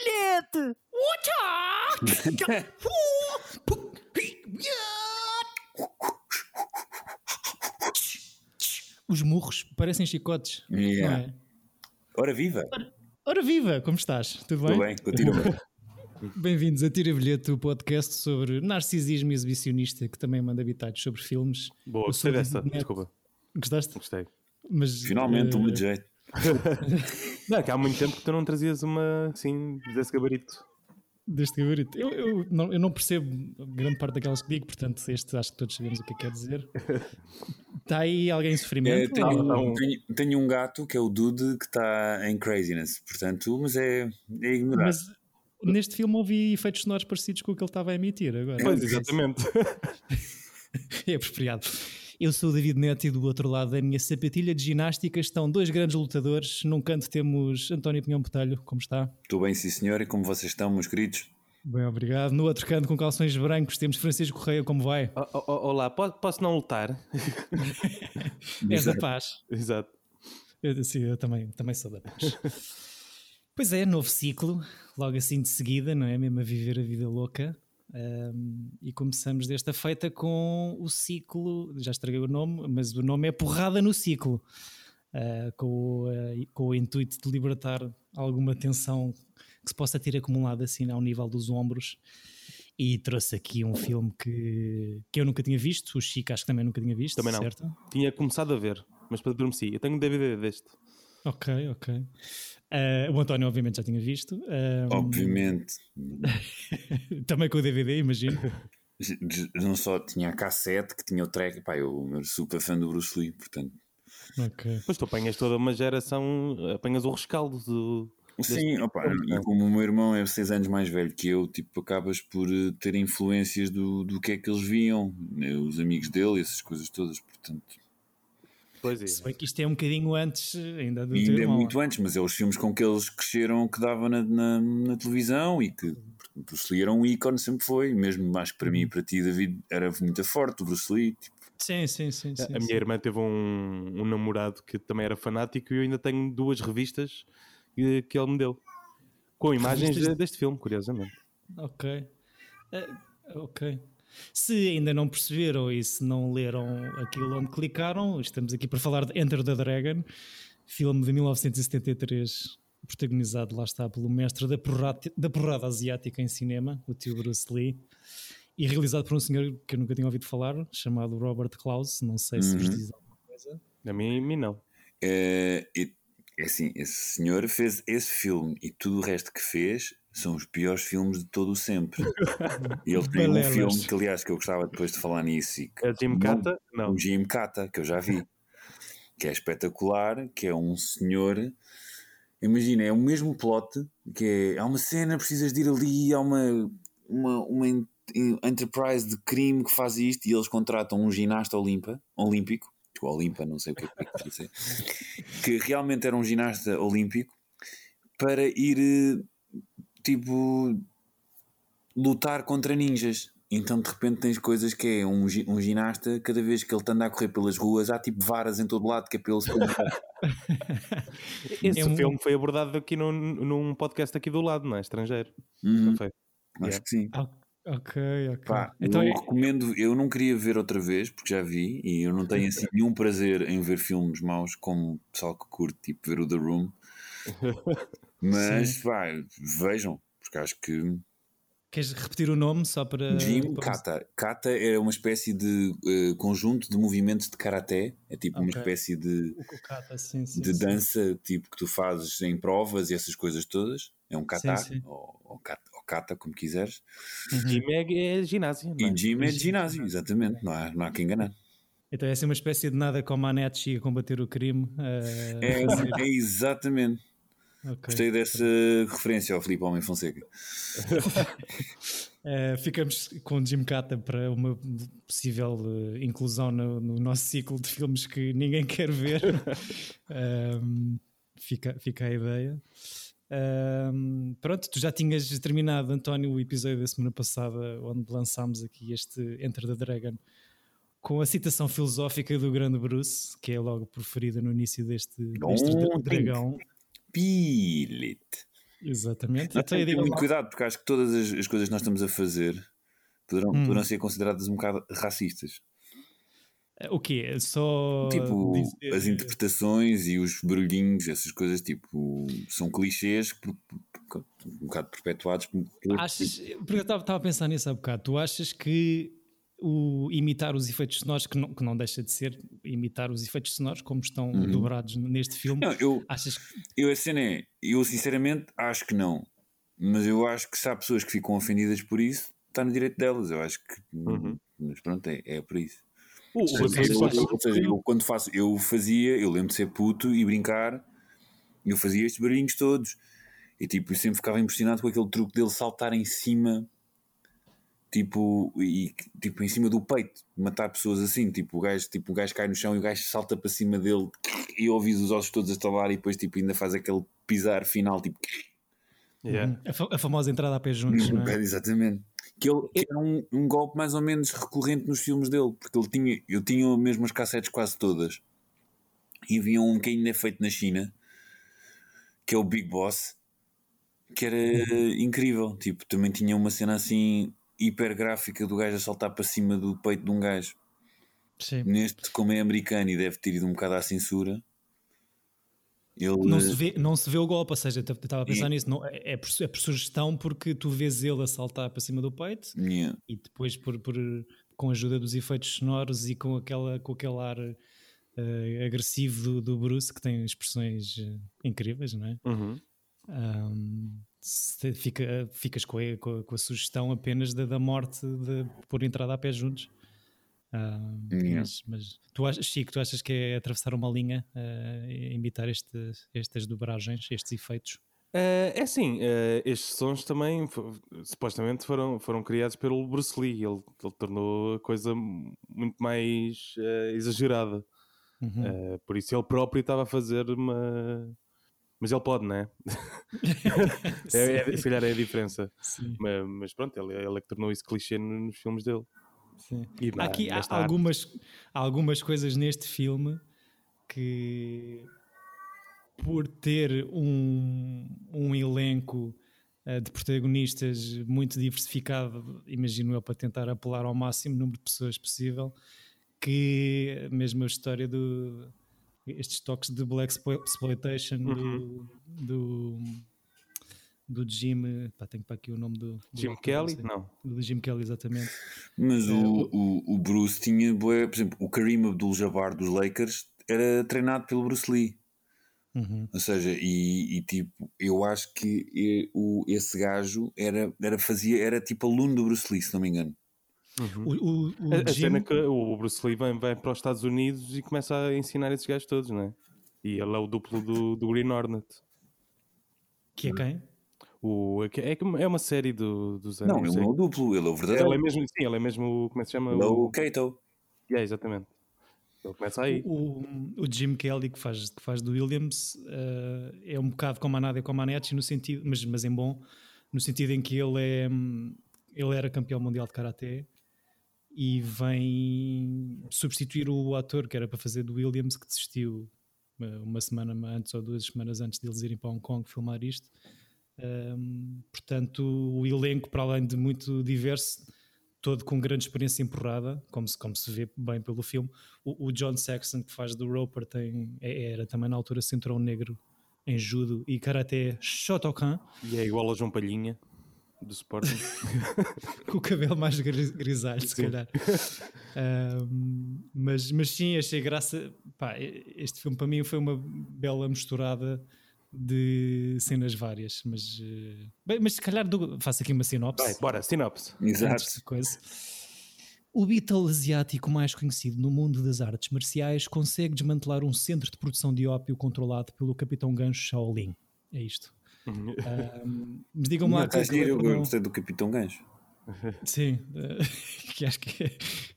bilhete! Os murros parecem chicotes. Yeah. Não é? Ora viva! Ora viva, como estás? Tudo bem? Tudo bem, continua. Bem-vindos a Tira Bilhete, o podcast sobre narcisismo exibicionista que também manda habitados sobre filmes. Boa, gostei dessa. Desculpa, Gostaste? gostei. Mas, Finalmente, eh, um jeito. Não, é que há muito tempo que tu não trazias uma assim desse gabarito. deste gabarito. Eu, eu não, eu não percebo grande parte daquelas que digo, portanto, este acho que todos sabemos o que é que quer dizer. Está aí alguém em É, sofrimento? tenho, Ou- não. tenho- tenho um gato que é o Dude que está em craziness, portanto, mas é, é ignorado. Mas neste filme ouvi efeitos sonoros parecidos com o que ele estava a emitir agora. Pois, exatamente. É apropriado. Eu sou o David Neto e do outro lado da minha sapatilha de ginástica estão dois grandes lutadores. Num canto temos António Pinhão Botelho, como está? Estou bem, sim senhor, e como vocês estão, meus queridos? Bem, obrigado. No outro canto, com calções brancos, temos Francisco Correia, como vai? O- o- o- Olá, po- posso não lutar? És da paz. Exato. Eu, sim, eu também, também sou da paz. pois é, novo ciclo, logo assim de seguida, não é? Mesmo a viver a vida louca. Ahm, e começamos desta feita com o ciclo, já estraguei o nome, mas o nome é Porrada no Ciclo, ah, com, o, ah, com o intuito de libertar alguma tensão que se possa ter acumulado assim ao nível dos ombros. E trouxe aqui um filme que, que eu nunca tinha visto, o Chico acho que também nunca tinha visto, Também não. certo? Tinha começado a ver, mas para adormeci. Eu tenho um DVD deste. Ok, ok. Ah, o António, obviamente, já tinha visto. Ah, Obviamente, também com o DVD, imagino. não só tinha a cassete, que tinha o track, pá, eu, sou super fã do Bruce Lee, portanto. ok. Pois tu apanhas toda uma geração, apanhas o rescaldo do. Sim, opa, e como o meu irmão é 6 anos mais velho que eu, tipo, acabas por eh, ter influências do, do que é que eles viam, né, os amigos dele, essas coisas todas, portanto. Pois Se é. bem que isto é um bocadinho antes ainda do ainda é muito antes, mas é os filmes com que eles cresceram que dava na, na, na televisão e que Bruce Lee era um ícone, sempre foi, mesmo acho que para mim e para ti, David, era muito forte o Bruce Lee. Tipo, Sim, sim, sim. sim, A sim. minha irmã teve um, um namorado que também era fanático e eu ainda tenho duas revistas que, que ele me deu. Com imagens de- deste filme, curiosamente. Ok. Ah, ok. Se ainda não perceberam e se não leram aquilo onde clicaram, estamos aqui para falar de Enter the Dragon, filme de 1973, protagonizado, lá está, pelo mestre da porrada, da porrada asiática em cinema, o tio Bruce Lee, e realizado por um senhor que eu nunca tinha ouvido falar, chamado Robert Klaus, não sei se vos Uhum. diz alguma coisa. A mim, a mim não. é, e- é assim, esse senhor fez esse filme e tudo o resto que fez são os piores filmes de todo o sempre. e ele tem um filme que, aliás, que eu gostava depois de falar nisso e que É Jim não- Cata? Não. o Jim Cata, que eu já vi, que é espetacular, que é um senhor. Imagina, é o mesmo plot, que é, há uma cena, precisas de ir ali, há uma, uma, uma en- enterprise de crime que faz isto e eles contratam um ginasta olimpa, olímpico, tipo Olimpa, não sei o que é que dizer, que realmente era um ginasta olímpico, para ir, eh, tipo, lutar contra ninjas. Então de repente tens coisas que é um, um ginasta, cada vez que ele anda a correr pelas ruas, há tipo varas em todo lado que é para ele se Esse É um- filme foi abordado aqui num, num podcast aqui do lado, não é? Estrangeiro. Uhum, Não foi? Acho Yeah. que sim. Ok, ok. Pá, então eu é, recomendo, eu não queria ver outra vez, porque já vi, e eu não tenho assim nenhum prazer em ver filmes maus como o pessoal que curte, tipo ver o The Room. Mas pá, vejam, porque acho que queres repetir o nome só para. Jim para- Kata. Kata é uma espécie de eh, conjunto de movimentos de karaté, é tipo uma Ok. espécie de, O Kokata, sim, sim. de sim. dança tipo que tu fazes em provas e essas coisas todas. É um kata, Sim, sim. Ou, ou kata, ou kata, como quiseres. Jim é, é ginásio, não é? E Jim é de ginásio, exatamente, não há, não há que enganar. Então é assim uma espécie de nada como a Netchi a combater o crime. É, eh, é exatamente. Ok. Gostei dessa referência ao Filipe Homem Fonseca. Eh, ficamos com Jim Cata para uma possível eh, inclusão no, no nosso ciclo de filmes que ninguém quer ver. Ahm, fica, fica a ideia. Ahm, pronto, tu já tinhas terminado, António, o episódio da semana passada, onde lançámos aqui este Enter the Dragon, com a citação filosófica do grande Bruce, que é logo preferida no início deste, deste dragão. Feel it. Exatamente. Eu tem muito cuidado, porque acho que todas as, as coisas que nós estamos a fazer poderão, Hum. poderão ser consideradas um bocado racistas. O quê? Só Tipo, dizer- as interpretações e os barulhinhos, essas coisas, tipo, são clichês um bocado perpetuados Achas, porque eu estava a pensar nisso há bocado. Tu achas que o imitar os efeitos sonoros, que não, que não deixa de ser imitar os efeitos sonoros como estão Uhum. dobrados neste filme, Não, eu, achas que eu a cena é, eu sinceramente acho que não. Mas eu acho que se há pessoas que ficam ofendidas por isso, está no direito delas. Eu acho que. Uhum. Mas pronto, é, é por isso. Ou seja, eu- ou seja, eu quando faço, eu fazia, eu lembro de ser puto e brincar, eu fazia estes barulhinhos todos. E tipo, eu sempre ficava impressionado com aquele truque dele saltar em cima, tipo, e, tipo em cima do peito, matar pessoas assim. Tipo, o gajo, tipo, o gajo cai no chão e o gajo salta para cima dele e ouve os ossos todos a estalar e depois tipo, ainda faz aquele pisar final, tipo, Yeah. a, fa- a famosa entrada a pé juntos, não é? Exatamente. Que ele que era um, um golpe mais ou menos recorrente nos filmes dele, porque ele tinha, eu tinha mesmo as cassetes quase todas. E havia um que ainda é feito na China, que é o Big Boss, que era incrível. Tipo, também tinha uma cena assim hiper gráfica do gajo a saltar para cima do peito de um gajo. Sim. Neste, como é americano e deve ter ido um bocado à censura, ele Não se, vê, não se vê o golpe, ou seja, eu estava a pensar E- nisso, não, é, é por, é por sugestão porque tu vês ele a saltar para cima do peito Yeah. e depois por, por- com a ajuda dos efeitos sonoros e com, aquela, com aquele ar eh, agressivo do, do Bruce que tem expressões eh, incríveis, não é? Uhum. Se- fica, ficas com a, com a- com a sugestão apenas da, da morte de, por entrada a pé juntos. Ahm, Yeah. mas, mas tu achas, Chico, tu achas que é atravessar uma linha, eh, imitar este, estas dobragens, estes efeitos? Eh, é assim, eh, estes sons também supostamente foram, foram criados pelo Bruce Lee. Ele, ele tornou a coisa muito mais exagerada. Uhum. Por isso ele próprio estava a fazer uma. Mas ele pode, não é? é, é se calhar é a diferença. Mas, mas pronto, ele, ele é que tornou isso clichê no- nos filmes dele. sim. E na- Aqui há arte. algumas, há algumas coisas neste filme que, por ter um, um elenco eh, de protagonistas muito diversificado, imagino eu, para tentar apelar ao máximo número de pessoas possível, que mesmo a história do. Estes toques de Black Explo- Exploitation Uhum. do, do, do Jim. Pá, tenho para aqui o nome do. do Jim ator, Kelly? Não. Do Jim Kelly, exatamente. Mas É, o, o, o Bruce tinha, por exemplo, o Kareem Abdul-Jabbar dos Lakers era treinado pelo Bruce Lee. Uhum. Ou seja, e, e, tipo, eu acho que e- o, esse gajo era, era, fazia, era tipo aluno do Bruce Lee, se não me engano. Uhum. O, o, o A, a Jim, cena é que o Bruce Lee vem, vai para os Estados Unidos e começa a ensinar esses gajos todos, não é? E ele é o duplo do, do Green Hornet. que é quem? O, é, é é uma série do, dos anos. Não, ele não é o duplo, ele é o ele verdadeiro. é mesmo, sim, ele é mesmo, como é que se chama? Ele é o Kato. Yeah, exatamente. Ele começa aí. O, o Jim Kelly que faz, que faz do Williams eh, é um bocado como a Nadia Comaneci no sentido, mas, mas em bom, no sentido em que ele é hum, ele era campeão mundial de karaté e vem substituir o ator que era para fazer do Williams que desistiu eh, uma semana antes ou duas semanas antes deles irem para Hong Kong filmar isto. Um, portanto, o elenco, para além de muito diverso, todo com grande experiência empurrada, como se, como se vê bem pelo filme. O, o John Saxon, que faz do Roper, tem, é- era também na altura cinturão negro em judo e karaté Shotokan, E é igual ao João Palhinha do Sporting. com o cabelo mais gris- grisalho, se Sim. calhar. Um, mas, mas sim, achei graça. Pá, este filme para mim foi uma bela misturada de cenas várias. Mas, eh, bem, mas se calhar Doug- faço aqui uma sinopse. Vai, bora, sinopse. Exato. coisa. O Beatle asiático mais conhecido no mundo das artes marciais consegue desmantelar um centro de produção de ópio controlado pelo capitão gancho Shaolin. É isto. Uhum. Mas digam-me lá tá que- giro, que- eu gostei do Capitão Gancho. Sim, eh, que acho que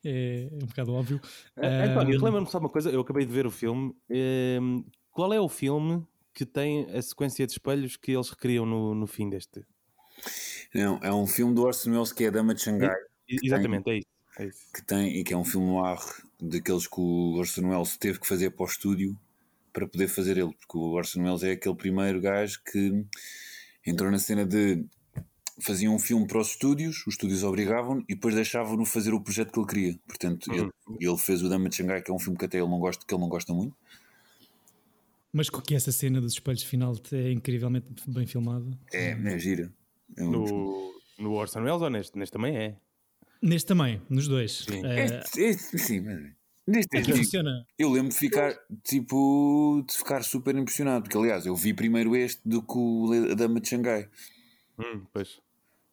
é, é um bocado óbvio. Eh, António, Ahm, relembra-me só uma coisa. Eu acabei de ver o filme. Ehm, qual é o filme que tem a sequência de espelhos que eles recriam no, no fim deste? Não, é um filme do Orson Welles que é a Dama de Xangai, E- Exatamente, é isso. É isso. que tem, e que é um filme noir daqueles que o Orson Welles teve que fazer para o estúdio para poder fazer ele, porque o Orson Welles é aquele primeiro gajo que Entrou na cena de faziam um filme para os estúdios, os estúdios obrigavam e depois deixavam-no fazer o projeto que ele queria. Portanto, Uhum. ele, ele fez o Dama de Xangai, que é um filme que até ele não gosta, que ele não gosta muito. Mas que essa cena dos espelhos final é incrivelmente bem filmada. É, é gira. É um- No, no Orson Welles ou neste? Neste também é. Neste também, nos dois. Sim. Eh, Este, este, sim, mas neste aqui funciona. eu lembro de ficar tipo de ficar super impressionado, porque aliás eu vi primeiro este do que o Dama de Xangai. Hum, pois.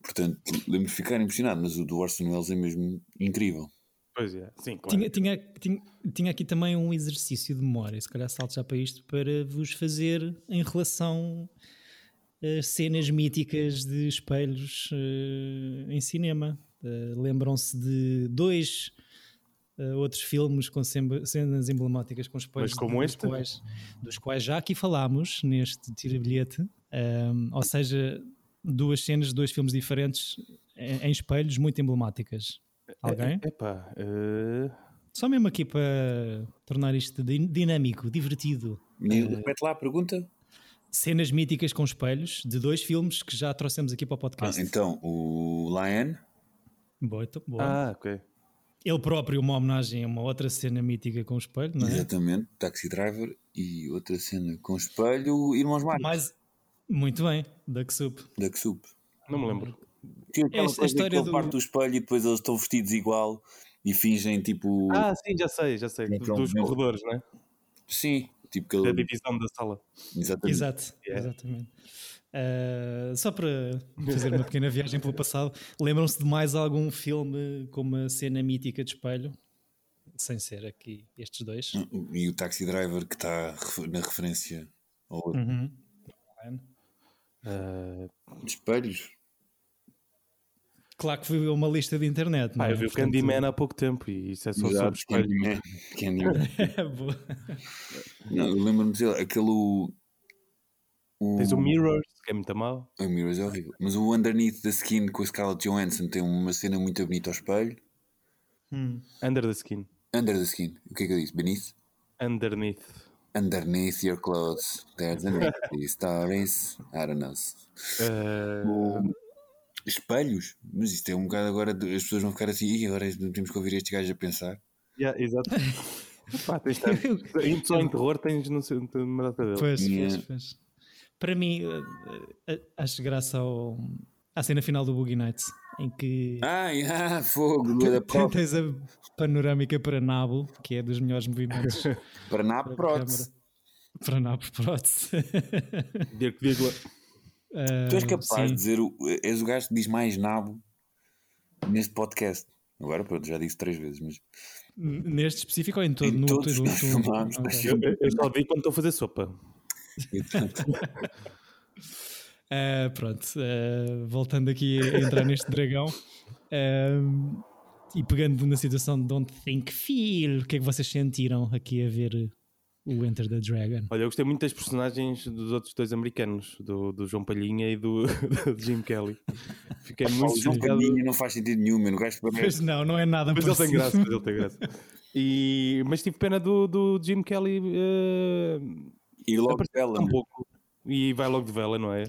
Portanto, lembro de ficar impressionado, mas o do Orson Welles é mesmo incrível. Pois é. Sim, claro. Tinha, tinha, tinha, tinha aqui também um exercício de memória, se calhar salto já para isto, para vos fazer em relação a cenas míticas de espelhos eh, em cinema. Eh, Lembram-se de dois eh, outros filmes com cenas emblemáticas com espelhos como dos este? quais, dos quais já aqui falámos neste tira-bilhete, Ahm, ou seja, duas cenas de dois filmes diferentes em, em espelhos muito emblemáticas. Alguém? Epá, eh, Só mesmo aqui para tornar isto din- dinâmico, divertido. Repete lá a pergunta. Cenas míticas com espelhos de dois filmes que já trouxemos aqui para o Ah, podcast. então, o Lion, Boa, então, boa. Ah, ok. Ele próprio, uma homenagem a uma outra cena mítica com espelho, não é? exatamente, Taxi Driver e outra cena com espelho, Irmãos Marcos, Mas, muito bem, Duck Soup. da Xup. Não me lembro. Tinha aquela Esta- a coisa história que ele do- parte do espelho e depois eles estão vestidos igual e fingem tipo. Ah, sim, já sei, já sei. Então, Dos corredores, né? Sim, tipo que ele. divisão da sala. Exatamente. Exato, Yeah. exatamente. Ah, só para fazer uma pequena viagem pelo passado, lembram-se de mais algum filme com uma cena mítica de espelho? Sem ser aqui estes dois. E o Taxi Driver que está na referência ao outro. Uhum. Ah, espelhos. Claro que foi uma lista de internet. não pá, é? eu vi o Portanto, Candyman há pouco tempo e isso é só sobre Exato, espelho. Candyman. Candyman. Boa. Não, eu lembro-me de aquele. O, o, Tens o Mirrors, que é muito mau. O Mirrors é horrível. Mas o Underneath the Skin com a Scarlett Johansson tem uma cena muito bonita ao espelho. Hum. Under the Skin. Under the Skin. O que é que eu disse? Beneath? Underneath. Underneath your clothes. There's a the stories. I don't know. Ah, O- Espelhos? Mas isto é um bocado agora. de- As pessoas vão ficar assim. "Ih, agora temos que ouvir estes gajos a pensar. yeah, exato. Pá, tens de Só em terror tens não sei, tens uma data dele. Pois, Yeah. pois, pois. Para mim, eh, eh, acho graça ao, à cena final do Boogie Nights, em que Ai, ah, fogo. Tens a panorâmica para Nabo, que é dos melhores movimentos Para na para a prótese. Para Nabo prótese. Dirk Tu és capaz sim. de dizer. o- És o gajo que diz mais nabo neste podcast. Agora, pronto, já disse três vezes, mas. Neste específico ou em todo? Em no, todos todo- que nós todo- falámos, Ok. mas- Eu, eu- eu só vi quando estou a fazer sopa. Ah, pronto, ah, voltando aqui a entrar neste dragão ah, e pegando na situação de Don't Think Feel, o que é que vocês sentiram aqui a ver o Enter the Dragon? Olha, eu gostei muito das personagens dos outros dois americanos, do, do João Palhinha e do, do Jim Kelly. Fiquei O muito João ligado. Palhinha não faz sentido nenhum. O gajo Pois parece. não, não é nada Mas ele tem graça, mas ele tem graça. E, mas tive pena do, do Jim Kelly eh, E logo dela. um pouco. E vai logo de vela, não é?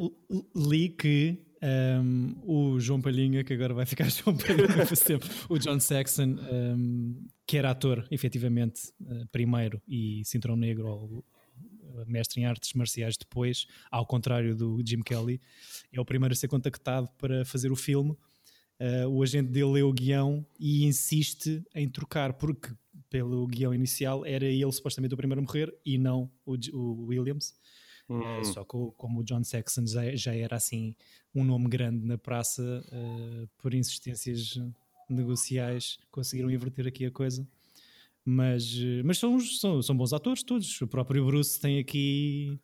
Li que um, o João Palhinha, que agora vai ficar João Palhinha para sempre, o John Saxon, um, que era ator, efetivamente, uh, primeiro, e cinturão negro, ou uh, mestre em artes marciais depois, ao contrário do Jim Kelly, é o primeiro a ser contactado para fazer o filme. Uh, o agente dele lê o guião e insiste em trocar, porque pelo guião inicial era ele supostamente o primeiro a morrer e não o, o Williams. Hum. Uh, só que como o John Saxon já, já era assim um nome grande na praça, uh, por insistências negociais conseguiram inverter aqui a coisa. Mas, uh, mas são, são, são bons atores todos. O próprio Bruce tem aqui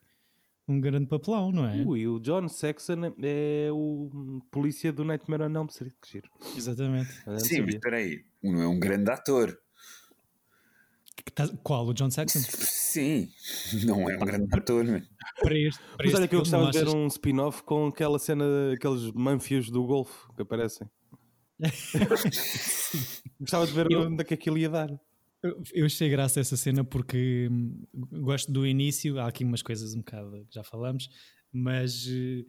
um grande papelão, não é? Ui, o John Saxon é o polícia do Nightmare on Elm Street. Que giro. Exatamente. Não Sim, mas espera aí. Não é um grande ator. Tá- Qual? O John Saxon? Sim, não é um grande ator, mano. para este, para Mas olha que eu gostava de ver um spin-off com aquela cena, aqueles manfios do golfe que aparecem. gostava de ver Eu- onde é que aquilo ia dar. Eu- achei graça a essa cena porque hum, gosto do início. Há aqui umas coisas um bocado que já falamos, mas eh,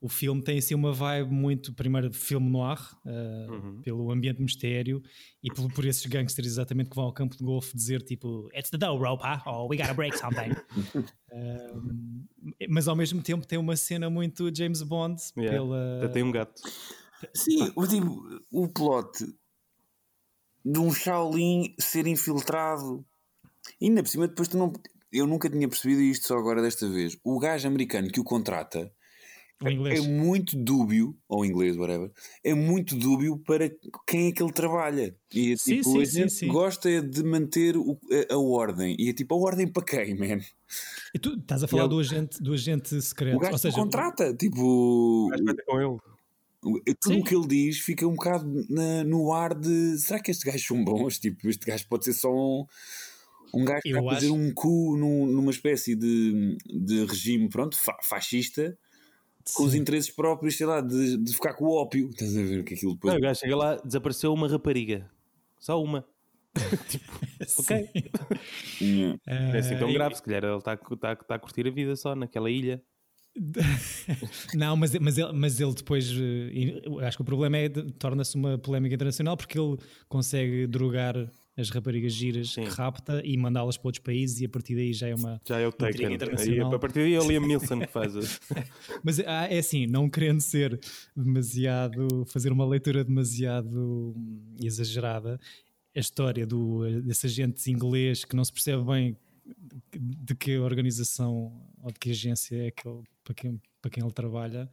o filme tem assim uma vibe muito, primeiro, de filme noir, uh, uhum. pelo ambiente mistério e por, por esses gangsters exatamente que vão ao campo de golfe dizer tipo It's the dough rope, huh? or we gotta break something. uh, mas ao mesmo tempo tem uma cena muito James Bond. Yeah. Pela... Tem um gato. Sim, o, tipo, o plot de um Shaolin ser infiltrado. E ainda por cima, depois tu não. Eu nunca tinha percebido isto só agora desta vez. O gajo americano que o contrata é muito dúbio, ou inglês, whatever, é muito dúbio para quem é que ele trabalha. E é, sim, tipo, sim, a gente sim, gosta de manter o, a, a, ordem. E é tipo, a ordem para quem, man? E tu estás a falar do, agente, do agente secreto. O gajo ou seja, contrata, tipo. O gajo com ele. Tudo o que ele diz fica um bocado na, no ar de será que estes gajos são bons? Tipo, este gajo pode ser só um, um gajo que vai fazer um cu num, numa espécie de, de regime pronto, fa fascista com os interesses próprios, sei lá, de, de ficar com o ópio. Estás a ver que aquilo depois. Não, o gajo chega lá, desapareceu uma rapariga. Só uma. tipo, ok. Uh, é assim tão grave, se calhar ele está tá, tá a curtir a vida só naquela ilha. não, mas, mas, ele, mas ele depois. Eh, acho que o problema é torna-se uma polémica internacional porque ele consegue drogar as raparigas giras Sim. que rapta e mandá-las para outros países e a partir daí já é uma já é o Taken a partir daí é o Liam Neeson que faz mas ah, é assim, não querendo ser demasiado fazer uma leitura demasiado exagerada a história do, desse agente inglês que não se percebe bem de que organização ou de que agência é que ele, para, quem, para quem ele trabalha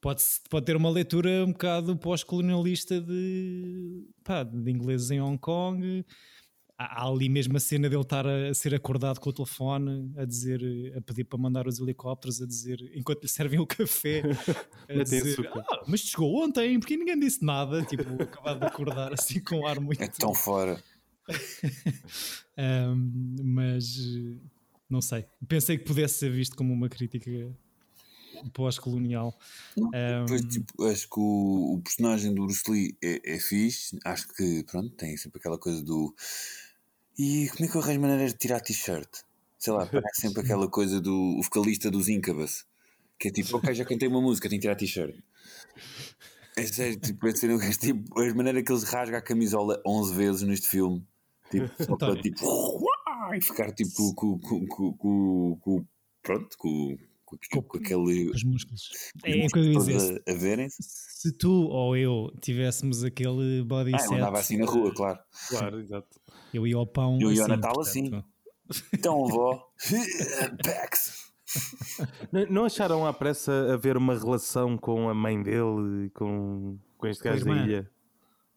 pode, pode ter uma leitura um bocado pós-colonialista de, pá, de ingleses em Hong Kong. Há, há ali mesmo a cena dele estar a, a, ser acordado com o telefone, a dizer, a pedir para mandar os helicópteros, a dizer, enquanto lhe servem o café, a dizer, ah, mas chegou ontem, porque ninguém disse nada, tipo, acabado de acordar assim com um ar muito... É tão fora. um, mas não sei, pensei que pudesse ser visto como uma crítica pós-colonial. Um... tipo, acho que o, o, personagem do Bruce Lee é, é fixe. Acho que, pronto, tem sempre aquela coisa do. E como é que eu arranjo maneiras de tirar t-shirt? Sei lá, parece sempre aquela coisa do vocalista dos Incubus, que é tipo, ok, já cantei uma música, tenho que tirar t-shirt. É sério, tipo, é sério, tipo, a maneira que eles rasgam a camisola 11 vezes neste filme, tipo, só para tipo, e ficar tipo com, com, com, com, com pronto, com, com, com, aquele. Os músculos. É, é o que eu ia dizer. A, a verem Se tu ou eu tivéssemos aquele body ah, set. Eu andava assim na rua, claro. Claro, exato. Eu ia ao pão. Eu ia ao assim, Natal assim. Então, vó. Pax. Não, não acharam à pressa haver uma relação com a mãe dele, com, com este gajo da ilha?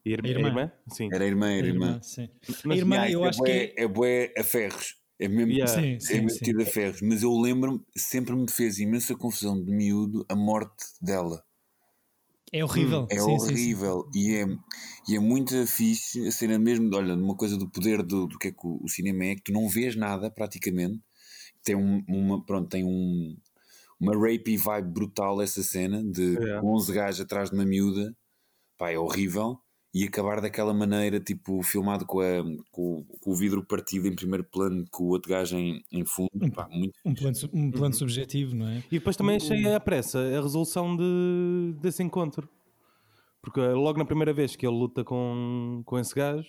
E irmã? Irmã? Sim. Era irmã, era irmã. irmã sim. Mas, a irmã, eu é acho bué, que é. É bué a ferros. É mesmo yeah. sim, é sim, metida a ferros. Mas eu lembro-me, sempre me fez imensa confusão de miúdo a morte dela. É horrível. É sim, horrível. Sim, sim. E, é, e é muito fixe a cena mesmo, olha, uma coisa do poder do, do que é que o, o, cinema é, que tu não vês nada praticamente. Tem um, uma, pronto, tem um, uma rapey vibe brutal essa cena de é. 11 gajos atrás de uma miúda. Pá, é horrível e acabar daquela maneira, tipo, filmado com, a, com, com, o vidro partido em primeiro plano, com o outro gajo em, em fundo. Um, pá, muito um plano, um plano uhum. subjetivo, não é? E depois também achei à pressa a resolução de, desse encontro. Porque logo na primeira vez que ele luta com, com esse gajo.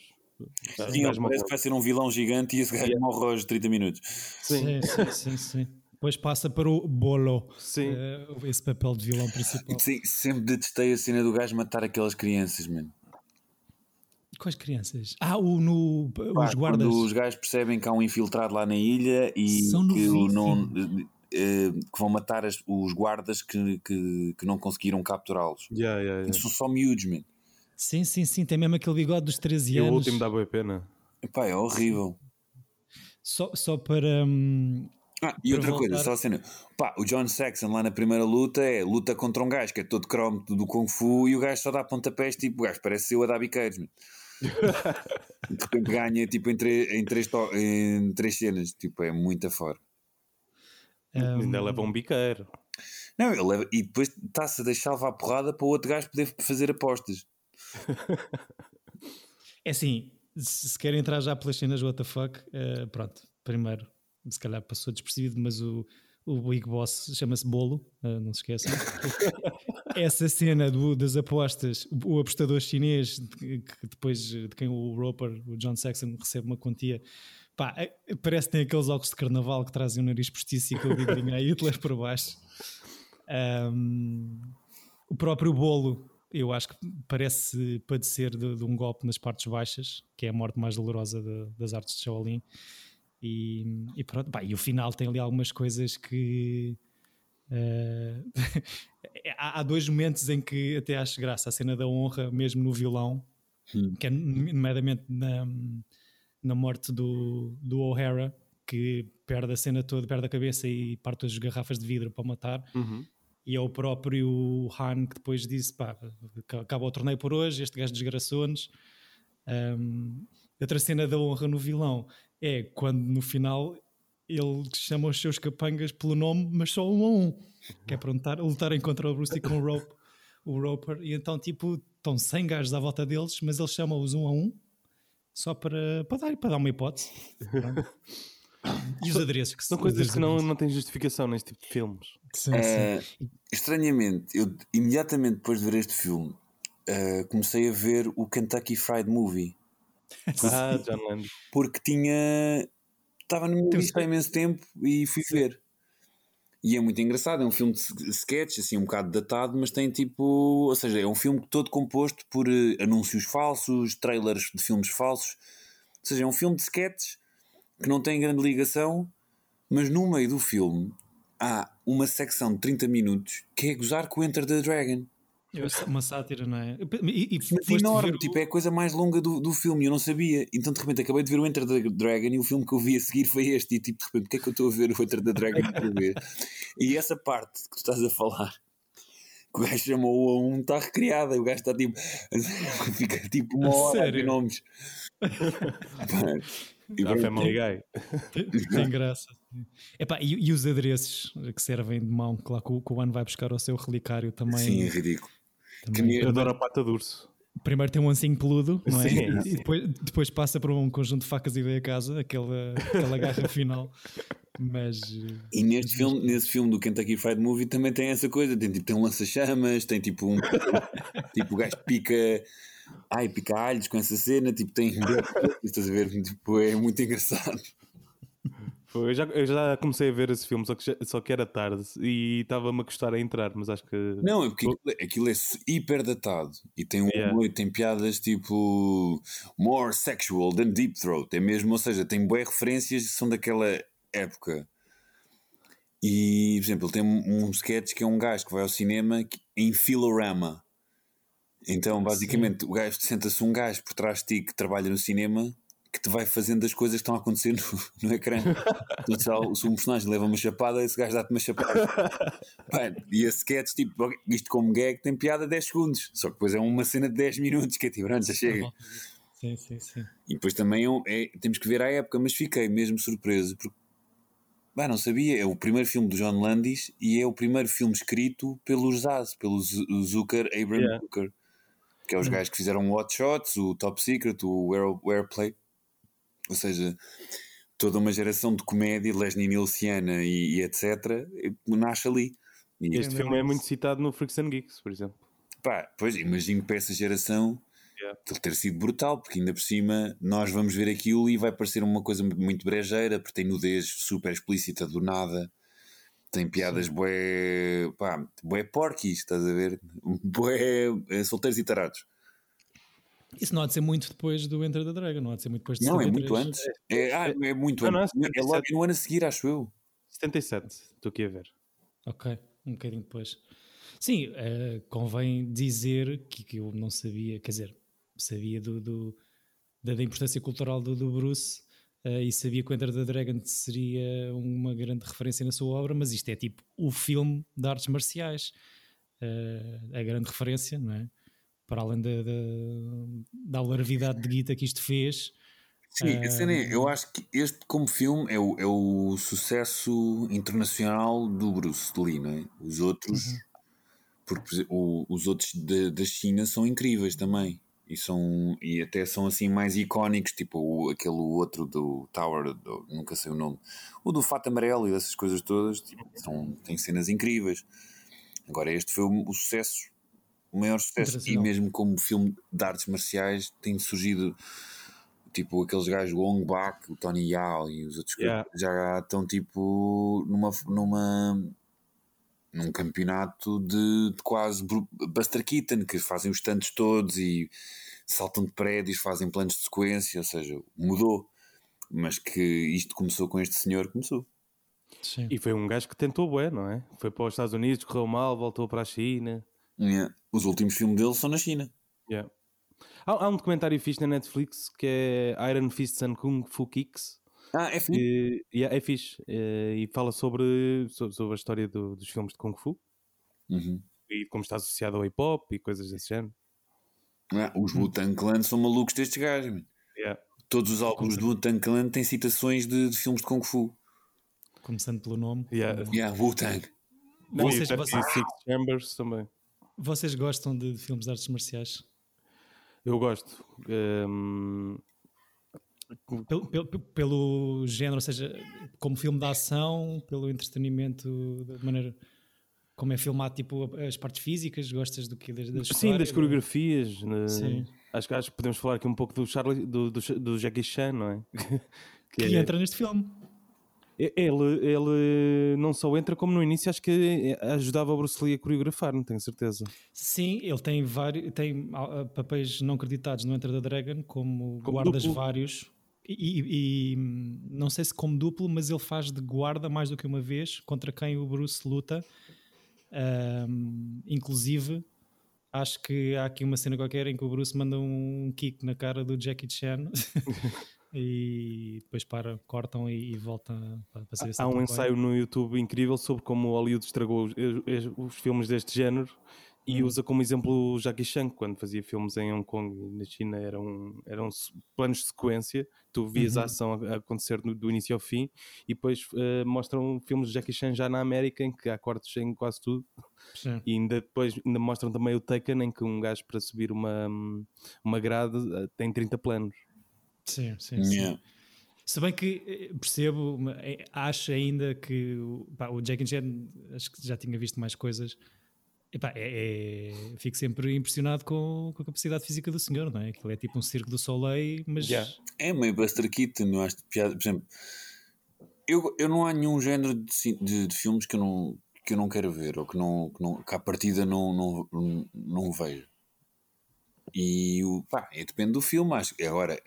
Sim, gajo parece que vai ser um vilão gigante e esse gajo morre aos 30 minutos. Sim, sim, sim. sim, sim. Depois passa para o Bolo, Sim. Uh, esse papel de vilão principal. Sim, sempre detestei a cena do gajo matar aquelas crianças, mano. Quais crianças? Ah, o, no, Pá, os guardas. Quando os gajos percebem que há um infiltrado lá na ilha e que, não, eh, que vão matar as, os guardas que, que, que não conseguiram capturá-los. Yeah, yeah, yeah. São só miúdos, man. Sim, sim, sim. Tem mesmo aquele bigode dos 13 anos. E o último dá boa pena. Epá, é horrível. Só, só para. Hum, ah, e outra voltar... coisa, só assim, pá, o John Saxon lá na primeira luta é luta contra um gajo que é todo cromo do Kung Fu e o gajo só dá pontapés, tipo, o gajo parece eu a dar biqueiros. de repente ganha tipo, em, três, em, três em três cenas, tipo, é muito afora. Um... Ainda leva um biqueiro. Não, ele leva, e depois está-se a deixar levar a porrada para o outro gajo poder fazer apostas. é assim, se querem entrar já pelas cenas WTF, uh, pronto, primeiro, se calhar passou despercebido, mas o, o Big Boss chama-se Bolo, uh, não se esqueçam. Essa cena do, das apostas, o, o apostador chinês, que, depois de quem o Roper, o John Saxon, recebe uma quantia. Pá, é, parece que tem aqueles óculos de carnaval que trazem o nariz postiço e aquele bigodinho a Hitler por baixo. Um, o próprio bolo, eu acho que parece padecer de, de, um golpe nas partes baixas, que é a morte mais dolorosa de, das artes de Shaolin. E, e pronto, pá, e o final tem ali algumas coisas que. Uh, há, há, dois momentos em que até acho graça a cena da honra, mesmo no violão, hum. que é nomeadamente na, na morte do, do O'Hara, que perde a cena toda, perde a cabeça e parte as garrafas de vidro para matar. Uhum. E é o próprio Han que depois disse: pá, acaba o torneio por hoje, este gajo desgraçou-nos. Um, outra cena da honra no vilão é quando no final ele chama os seus capangas pelo nome, mas só um a um, que é para lutar, lutarem contra o Bruce com o, Rope, o Roper. E então, tipo, estão 100 gajos à volta deles, mas ele chama-os um a um, só para, para, dar, para dar uma hipótese. E os adereços que são coisas que não, não têm justificação neste tipo de filmes. Sim, uh, sim. Estranhamente, eu imediatamente depois de ver este filme uh, comecei a ver o Kentucky Fried Movie. ah, John Landis. Porque tinha. Estava no meu lista há imenso tempo e fui sim. ver. E é muito engraçado, é um filme de sketch, assim, um bocado datado, mas tem tipo. Ou seja, é um filme todo composto por uh, anúncios falsos, trailers de filmes falsos. Ou seja, é um filme de sketches que não tem grande ligação, mas no meio do filme há uma secção de 30 minutos que é gozar com Enter the Dragon. Uma sátira, não é? E, e mas enorme, tipo, é a coisa mais longa do, do filme, eu não sabia. Então de repente acabei de ver o Enter the Dragon e o filme que eu vi a seguir foi este. E tipo, de repente, o que é que eu estou a ver o Enter the Dragon para ver? e essa parte que tu estás a falar, que o gajo chamou a um, está recriada. O gajo está tipo, fica tipo uma hora de nomes. E a Family Guy. Tem graça. Epá, e, e, os adereços que servem de mão, que lá que o, que o Ano vai buscar ao seu relicário também. Sim, é ridículo. Também, eu adoro a pata de urso. Primeiro tem um ancinho peludo, não é? Sim, e, sim. depois, depois passa por um conjunto de facas e veio a casa, aquela, aquela garra final. Mas. E neste filme, nesse filme do Kentucky Fried Movie também tem essa coisa: tem, tipo, tem um lança-chamas, tem tipo um. tipo o gajo pica ai, pica alhos com essa cena, tipo, tem. Estás a ver? Tipo, é muito engraçado. Eu já, eu já comecei a ver esse filme, só que, já, só que era tarde e estava-me a custar a entrar, mas acho que. Não, é porque aquilo, é, aquilo é hiper datado e tem um yeah. tem piadas tipo more sexual than deep throat. É mesmo, ou seja, tem boas referências que são daquela época. E, por exemplo, ele tem um, um sketch que é um gajo que vai ao cinema em Filorama. Então, basicamente, Sim. o gajo senta-se um gajo por trás de ti que trabalha no cinema que te vai fazendo as coisas que estão a acontecer no, no ecrã. então, se um personagem leva uma chapada, esse gajo dá-te uma chapada. e a sketch, tipo, isto como gag, tem piada 10 segundos. Só que depois é uma cena de 10 minutos que é tipo, já chega. Sim, sim, sim. E depois também é, é, temos que ver a época, mas fiquei mesmo surpreso porque bah, não sabia. É o primeiro filme do John Landis e é o primeiro filme escrito pelo Zaz, pelo Zucker, Abraham yeah. Zucker que é os hum. gajos que fizeram o Hot Shots, o Top Secret, o Airplay. Ou seja, toda uma geração de comédia, Leslie Nielsiana e, e etc., nasce ali. E este filme é muito citado no Freaks and Geeks, por exemplo. Pá, pois, imagino para essa geração yeah. ter sido brutal, porque ainda por cima nós vamos ver aquilo e vai parecer uma coisa muito brejeira, porque tem nudez super explícita do nada tem piadas bué, pá, bué porquis, estás a ver? Bué é, solteiros e tarados. Isso não há de ser muito depois do Enter the Dragon, não há de ser muito depois de Não, 73. é muito antes. É, ah, é muito não, antes. Não, é, é logo no ano a seguir, acho eu. 77, estou aqui a ver. Ok, um bocadinho depois. Sim, uh, convém dizer que, que, eu não sabia, quer dizer, sabia do, do da, da, importância cultural do, do Bruce, Uh, e sabia que o Enter the Dragon seria uma grande referência na sua obra, mas isto é tipo o filme de artes marciais. Uh, a grande referência, não é? Para além da, da, da larvidade de guita que isto fez. Sim, uh, é, eu acho que este, como filme, é o, é o sucesso internacional do Bruce Lee, não é? Os outros, uhum. porque o, os outros da China são incríveis também. E, são, e até são assim mais icónicos, tipo o, aquele outro do Tower, do, nunca sei o nome, o do Fato Amarelo e dessas coisas todas, tipo, são, tem cenas incríveis. Agora, este foi o, o sucesso, o maior sucesso, e mesmo como filme de artes marciais, tem surgido tipo aqueles gajos, o Ong Bak, o Tony Yao e os outros yeah. já estão tipo numa, numa num campeonato de, de quase Buster Keaton, que fazem os tantos todos e saltam de prédios, fazem planos de sequência, ou seja, mudou. Mas que isto começou com este senhor, começou. Sim. E foi um gajo que tentou bué, não é? Foi para os Estados Unidos, correu mal, voltou para a China. Yeah. Os últimos filmes dele são na China. Yeah. Há, há, um documentário fixe na Netflix que é Iron Fist and Kung Fu Kicks ah, é fixe. E, yeah, é fixe. Eh, e fala sobre, sobre a história do, dos filmes de Kung Fu uhum. e como está associado ao hip hop e coisas desse género. Ah, os Wu-Tang Clan são malucos destes gajos. Yeah. Todos os álbuns do Wu-Tang Clan têm citações de, de, filmes de Kung Fu. Começando pelo nome. Yeah. Yeah, Wu-Tang. Vocês, vocês, Six Chambers também. Vocês gostam de, de filmes de artes marciais? Eu gosto. Um, pelo, pelo, pelo, género, ou seja, como filme de ação, pelo entretenimento, da maneira como é filmado, tipo as partes físicas, gostas do que das, das Sim, das coreografias. Né? Sim. Acho que, acho que podemos falar aqui um pouco do Charlie, do, do, do Jackie Chan, não é? que, que é... entra neste filme. Ele, ele não só entra, como no início acho que ajudava o Bruce Lee a coreografar, não tenho certeza. Sim, ele tem vários tem ah, papéis não acreditados no Enter the Dragon, como, como guardas duplo. vários. E, e, não sei se como duplo, mas ele faz de guarda mais do que uma vez contra quem o Bruce luta. Um, inclusive, acho que há aqui uma cena qualquer em que o Bruce manda um kick na cara do Jackie Chan e depois para, cortam e, e volta para, ser Há um ensaio no YouTube incrível sobre como o Hollywood estragou os, os filmes deste género e hum. usa como exemplo o Jackie Chan, quando fazia filmes em Hong Kong e na China, eram, eram planos de sequência, tu vias uhum. a ação a, acontecer do, do, início ao fim, e depois uh, mostram filmes de Jackie Chan já na América, em que há cortes em quase tudo, Sim. e ainda depois ainda mostram também o Taken, em que um gajo para subir uma, uma grade uh, tem 30 planos. Sim, sim, sim. Yeah. Se bem que eh, percebo, acho ainda que pá, o Jackie Chan, acho que já tinha visto mais coisas, Epá, é, é, fico sempre impressionado com, com, a capacidade física do senhor, não é? Aquilo é tipo um circo do Soleil, mas. Yeah. É meio Buster Keaton, não acho piada. Por exemplo, eu, eu não há nenhum género de, de, de, filmes que eu não, que eu não quero ver, ou que, não, que, não, que à partida não, não, não, não vejo. E pá, é, depende do filme, acho. Agora,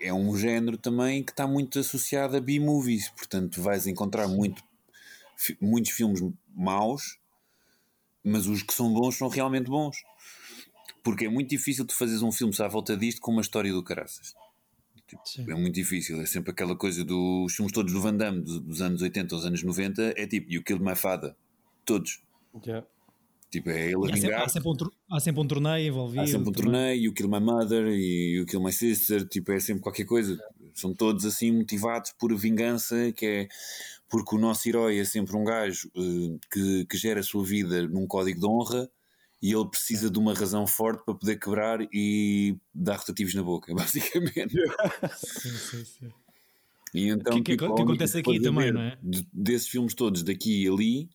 é um género também que está muito associado a B-movies, portanto, vais encontrar muito, muitos filmes maus mas os que são bons são realmente bons. Porque é muito difícil tu fazeres um filme à volta disto com uma história do caraças. Tipo, é muito difícil. É sempre aquela coisa dos filmes todos do Van Damme dos, dos anos 80 aos anos 90. É tipo, You Killed My Father. Todos. Yeah. Tipo, é ele a vingar. Há sempre, um, há sempre um torneio envolvido. Há sempre um torneio, You Kill My Mother e You Kill My Sister. Tipo, é sempre qualquer coisa. São todos assim motivados por vingança, que é porque o nosso herói é sempre um gajo uh, que, que gera a sua vida num código de honra e ele precisa de uma razão forte para poder quebrar e dar rotativos na boca, basicamente. sim, sim, sim. E então, que, tipo, que acontece aqui também, não é? De, desses filmes todos, daqui e ali,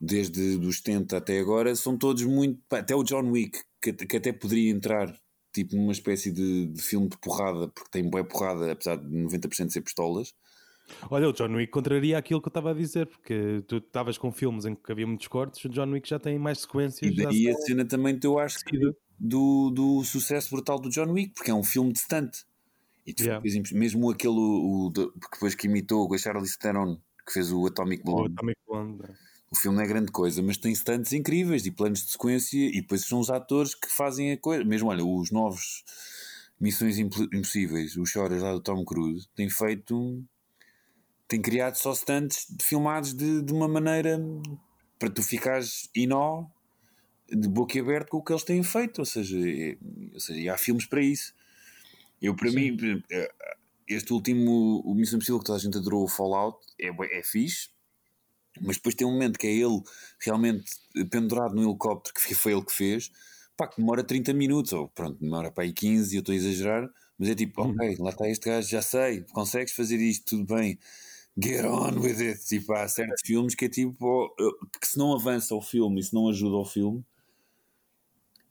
desde os 70 até agora, são todos muito. Até o John Wick, que, que até poderia entrar tipo numa espécie de, de filme de porrada, porque tem boa porrada, apesar de 90% ser pistolas. Olha, o John Wick contraria aquilo que eu estava a dizer, porque tu estavas com filmes em que havia muitos cortes, o John Wick já tem mais sequências. E daí a cena também eu acho que do, do sucesso brutal do John Wick, porque é um filme de stunt. E tu, yeah. mesmo aquele o, o, depois que imitou o Charlize Theron, que fez o Atomic Blonde. O Atomic Blonde. É. O filme não é grande coisa, mas tem stunts incríveis e planos de sequência, e depois são os atores que fazem a coisa. Mesmo, olha, os novos Missões Impossíveis, os choras lá do Tom Cruise, têm feito tem criado só stunts filmados de, de uma maneira para tu ficares inó de boca aberta com o que eles têm feito, ou seja, é, ou seja há filmes para isso. Eu, para Sim. mim, eh, este último, o Missão Impossível que toda a gente adorou, o Fallout, é, é fixe, mas depois tem um momento que é ele realmente pendurado no helicóptero, que foi ele que fez, pá, que demora 30 minutos, ou pronto, demora para aí 15 e eu estou a exagerar, mas é tipo, Uhum. ok, lá está este gajo, já sei, consegues fazer isto, tudo bem, get on with it. Tipo, há certos filmes que é tipo, que se não avança o filme e se não ajuda o filme,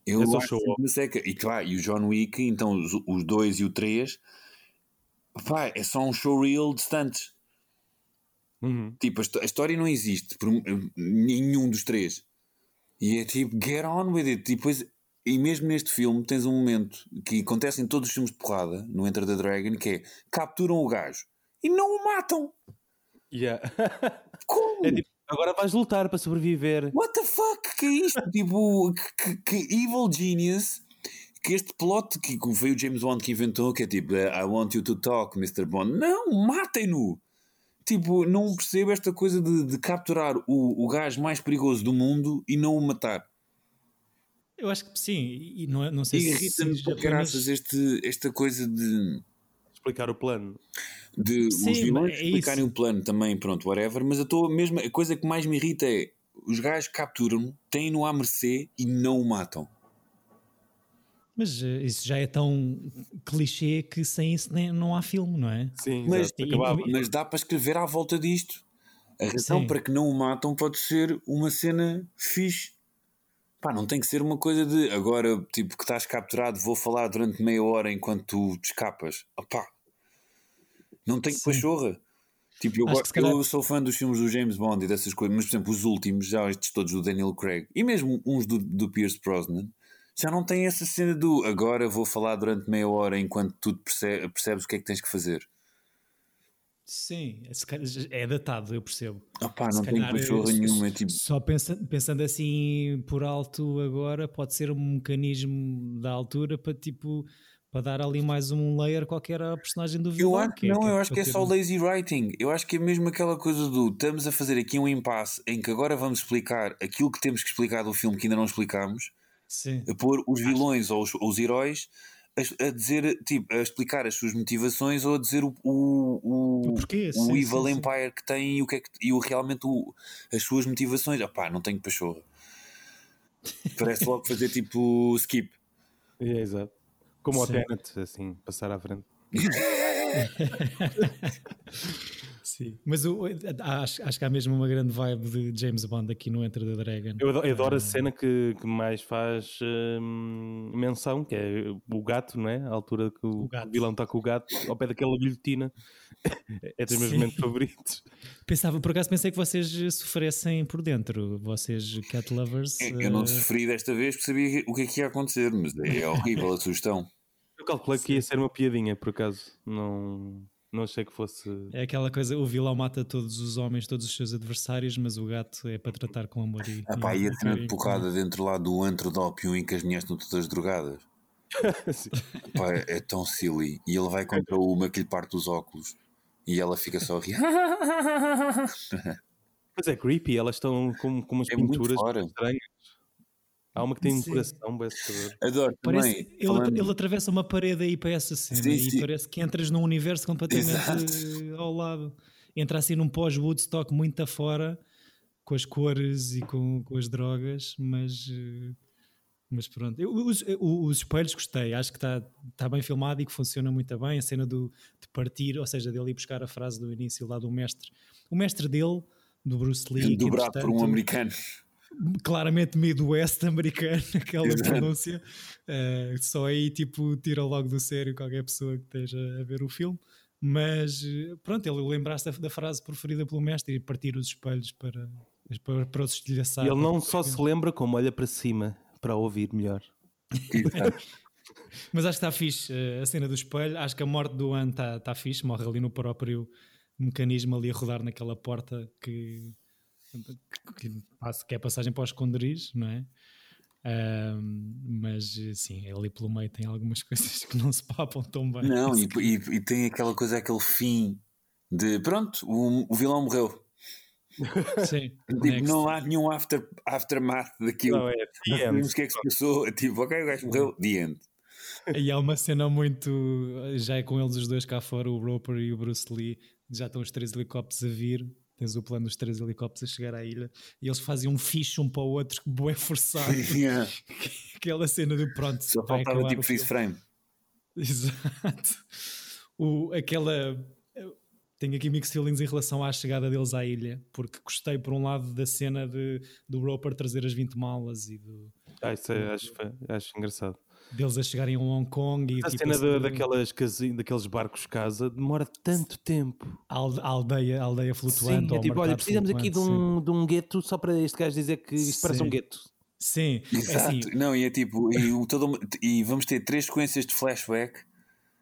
eu É só show uma seca. E, pá, e o John Wick, então os, os dois e o três, pá, é só um showreel de stunts. Uhum. Tipo, a, a história não existe por um- nenhum dos três. E é tipo, get on with it. E, depois, e mesmo neste filme tens um momento que acontece em todos os filmes de porrada, no Enter the Dragon, que é capturam o gajo e não o matam. Yeah. Como? É tipo, agora vais lutar para sobreviver. What the fuck? Que é isto? tipo, que, que- que evil genius. Que este plot que foi o James Bond que inventou, que é tipo, I want you to talk, Mr. Bond. Não, matem-no! Tipo, não percebo esta coisa de, de capturar o, o gajo mais perigoso do mundo e não o matar. Eu acho que sim, e não, é- não sei E se. irrita-me se por japonês- graças este, esta coisa de, Explicar o plano. de Sim, os vilões é explicarem isso. o plano também, pronto, whatever. Mas eu estou mesmo, a coisa que mais me irrita é os gajos capturam-no, têm-no à mercê e não o matam. Mas eh, isso já é tão clichê que sem isso nem, não há filme, não é? Sim, Mas- Acabava. Mas dá para escrever à volta disto. A razão Sim. para que não o matam pode ser uma cena fixe. Pá, não tem que ser uma coisa de agora, tipo, que estás capturado, vou falar durante meia hora enquanto tu te escapas. Opá, não tem que pachorra. Tipo, eu, Acho go- que se calhar- eu sou fã dos filmes do James Bond e dessas coisas, mas por exemplo, os últimos, já estes todos do Daniel Craig e mesmo uns do, do Pierce Brosnan, já não tem essa cena do agora vou falar durante meia hora enquanto tu perce- percebes o que é que tens que fazer. Sim, é datado, eu percebo. Opá, Se não calhar, pachorra eh, nenhuma. É tipo, Só pensa- pensando assim por alto agora, pode ser um mecanismo da altura para tipo para dar ali mais um layer qualquer à personagem do vilão. Eu acho que não, eu acho que é para só ter- lazy writing. Eu acho que é mesmo aquela coisa do estamos a fazer aqui um impasse em que agora vamos explicar aquilo que temos que explicar do filme que ainda não explicámos, Sim, a pôr os vilões ou os, ou os heróis a, a dizer, tipo, a explicar as suas motivações ou a dizer o, o, o, porquê, o sim, Evil sim, sim. Empire que tem e, o que é que, e o, realmente o, as suas motivações. Opá, não tenho pachorra. Parece logo fazer tipo skip. É, exato. Como o Sim. Tenet, assim, passar à frente. sim. Mas o- acho, acho que há mesmo uma grande vibe de James Bond aqui no Enter the Dragon. Eu adoro, eu adoro a cena que, que mais faz hum, menção, que é o gato, não é? A altura que o, O gato. vilão está com o gato ao pé daquela guilhotina. É dos meus Sim. momentos favoritos. Pensava, por acaso pensei que vocês sofressem por dentro, vocês cat lovers. Eu não eh, sofri desta vez porque sabia o que é que ia acontecer, mas é horrível a sugestão. Eu calculei que ia ser uma piadinha, por acaso. Não, não achei que fosse. É aquela coisa, o vilão mata todos os homens, todos os seus adversários, mas o gato é para tratar com amor e. Ah pá, e a cena de porrada dentro lá do antro de ópio em que as mulheres estão todas drogadas. Pá, é tão silly. E ele vai contra uma que lhe parte os óculos e ela fica só a rir. Mas é creepy, elas estão com, com umas É pinturas estranhas. Há uma que tem um Sim. coração. Adoro Parece, também. ele, falando- ele atravessa uma parede aí para essa cena Sim, e sim. parece que entras num universo completamente Exato. ao lado. Entra assim num pós-Woodstock muito afora, com as cores e com, com as drogas, mas, eh, mas pronto. Eu, os, o- os espelhos gostei, acho que está tá bem filmado e que funciona muito bem. A cena do, de partir, ou seja, dele ir buscar a frase do início lá do mestre. O mestre dele, do Bruce Lee, que, dobrado por um americano. Claramente Midwest americano, aquela Exato. pronúncia. Eh, só aí, tipo, tira logo do sério qualquer pessoa que esteja a ver o filme. Mas eh, pronto, ele lembrasse da, da frase preferida pelo mestre e partir os espelhos para, para, para os estilhaçar. Ele não só se lembra, como olha para cima para ouvir melhor. Mas acho que está fixe eh, a cena do espelho. Acho que a morte do An está tá fixe, morre ali no próprio mecanismo ali a rodar naquela porta que, que, que passa- que é a passagem para o esconderijo, não é? Mas sim, ali pelo meio tem algumas coisas que não se papam tão bem. Não, e, e- e tem aquela coisa, aquele fim de pronto, o, o vilão morreu. Sim, Tipo, não há nenhum after, aftermath daquilo. Não, é Não the end. o que é que se passou. Tipo, ok, o gajo morreu, the end. E há uma cena muito. Já é com eles os dois cá fora, o Roper e o Bruce Lee, já estão os três helicópteros a vir tens o plano dos três helicópteros a chegar à ilha e eles fazem um fixe um para o outro, bué forçado. Yeah. Aquela cena de pronto. Só faltava tipo freeze frame. Exato. O, aquela. Tenho aqui mixed feelings em relação à chegada deles à ilha, porque gostei, por um lado, da cena de, do Roper trazer as 20 malas e do, Ah, isso é, acho, acho engraçado. Deles a chegarem a Hong Kong e A tipo, cena da- daquelas daqueles barcos casa demora tanto tempo. a alde- a aldeia, a aldeia flutuante. Sim, é tipo, olha, precisamos aqui de um, de um gueto só para este gajo dizer que isto parece um Sim. gueto. Sim, sim. É Exato. assim, Não, e é tipo, e, o todo, e vamos ter três sequências de flashback.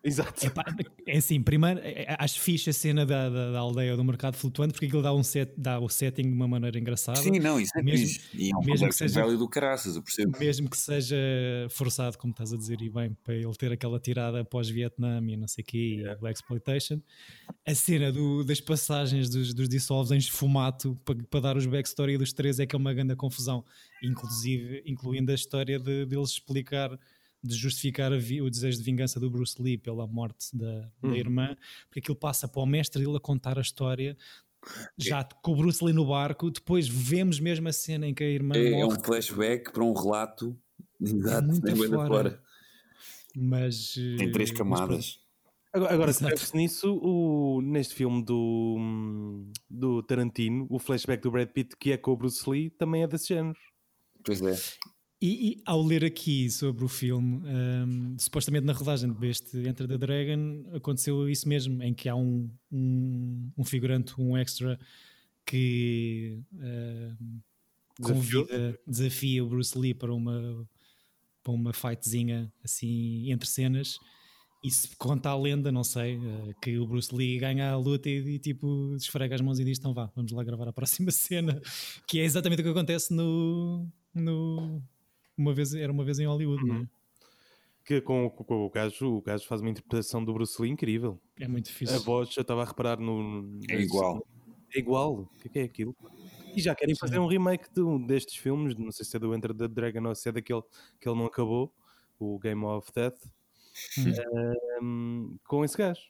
Exato. Epá, é assim, primeiro é- é- acho fixe a cena da, da, da aldeia do mercado flutuante porque aquilo dá, um set, dá o setting de uma maneira engraçada. Sim, não, isso é Mesmo- fixe. E é um mesmo que complexo seja- velho do caraças, eu percebo. Mesmo que seja forçado, como estás a dizer, e bem, para ele ter aquela tirada pós-Vietnã e não sei o quê, e Black Exploitation, a cena do- das passagens dos, dos dissolves em esfumato para, para dar os backstory dos três é que é uma grande confusão, inclusive incluindo a história de, deles explicar, de justificar o desejo de vingança do Bruce Lee pela morte da, da Uhum. irmã, porque aquilo passa para o mestre ele a contar a história. Já com o Bruce Lee no barco, depois vemos mesmo a cena em que a irmã É, é morre um flashback para um relato. Exato, muito é da fora. fora. mas Tem três eh, mas camadas. Agora, agora se Exato. nisso, o, neste filme do, hum, do Tarantino, o flashback do Brad Pitt, que é com o Bruce Lee, também é desse género. Pois é. E, e ao ler aqui sobre o filme, hum, supostamente na rodagem deste Enter the Dragon aconteceu isso mesmo, em que há um, um, um figurante, um extra que Desafiou? convida, desafia o Bruce Lee para uma, para uma fightzinha assim entre cenas. E se conta a lenda, não sei, eh, que o Bruce Lee ganha a luta e, e, tipo esfrega as mãos e diz: então vá, vamos lá gravar a próxima cena. Que é exatamente o que acontece no. no uma vez, era uma vez em Hollywood, não é? Que com, com- com o gajo, o gajo faz uma interpretação do Bruce Lee incrível. É muito A difícil. voz, eu estava a reparar no. É igual. É igual. O que é, que é aquilo? E já querem fazer um remake de um destes filmes, não sei se é do Enter the Dragon ou se é daquele que ele não acabou, o Game of Death, um, com esse gajo.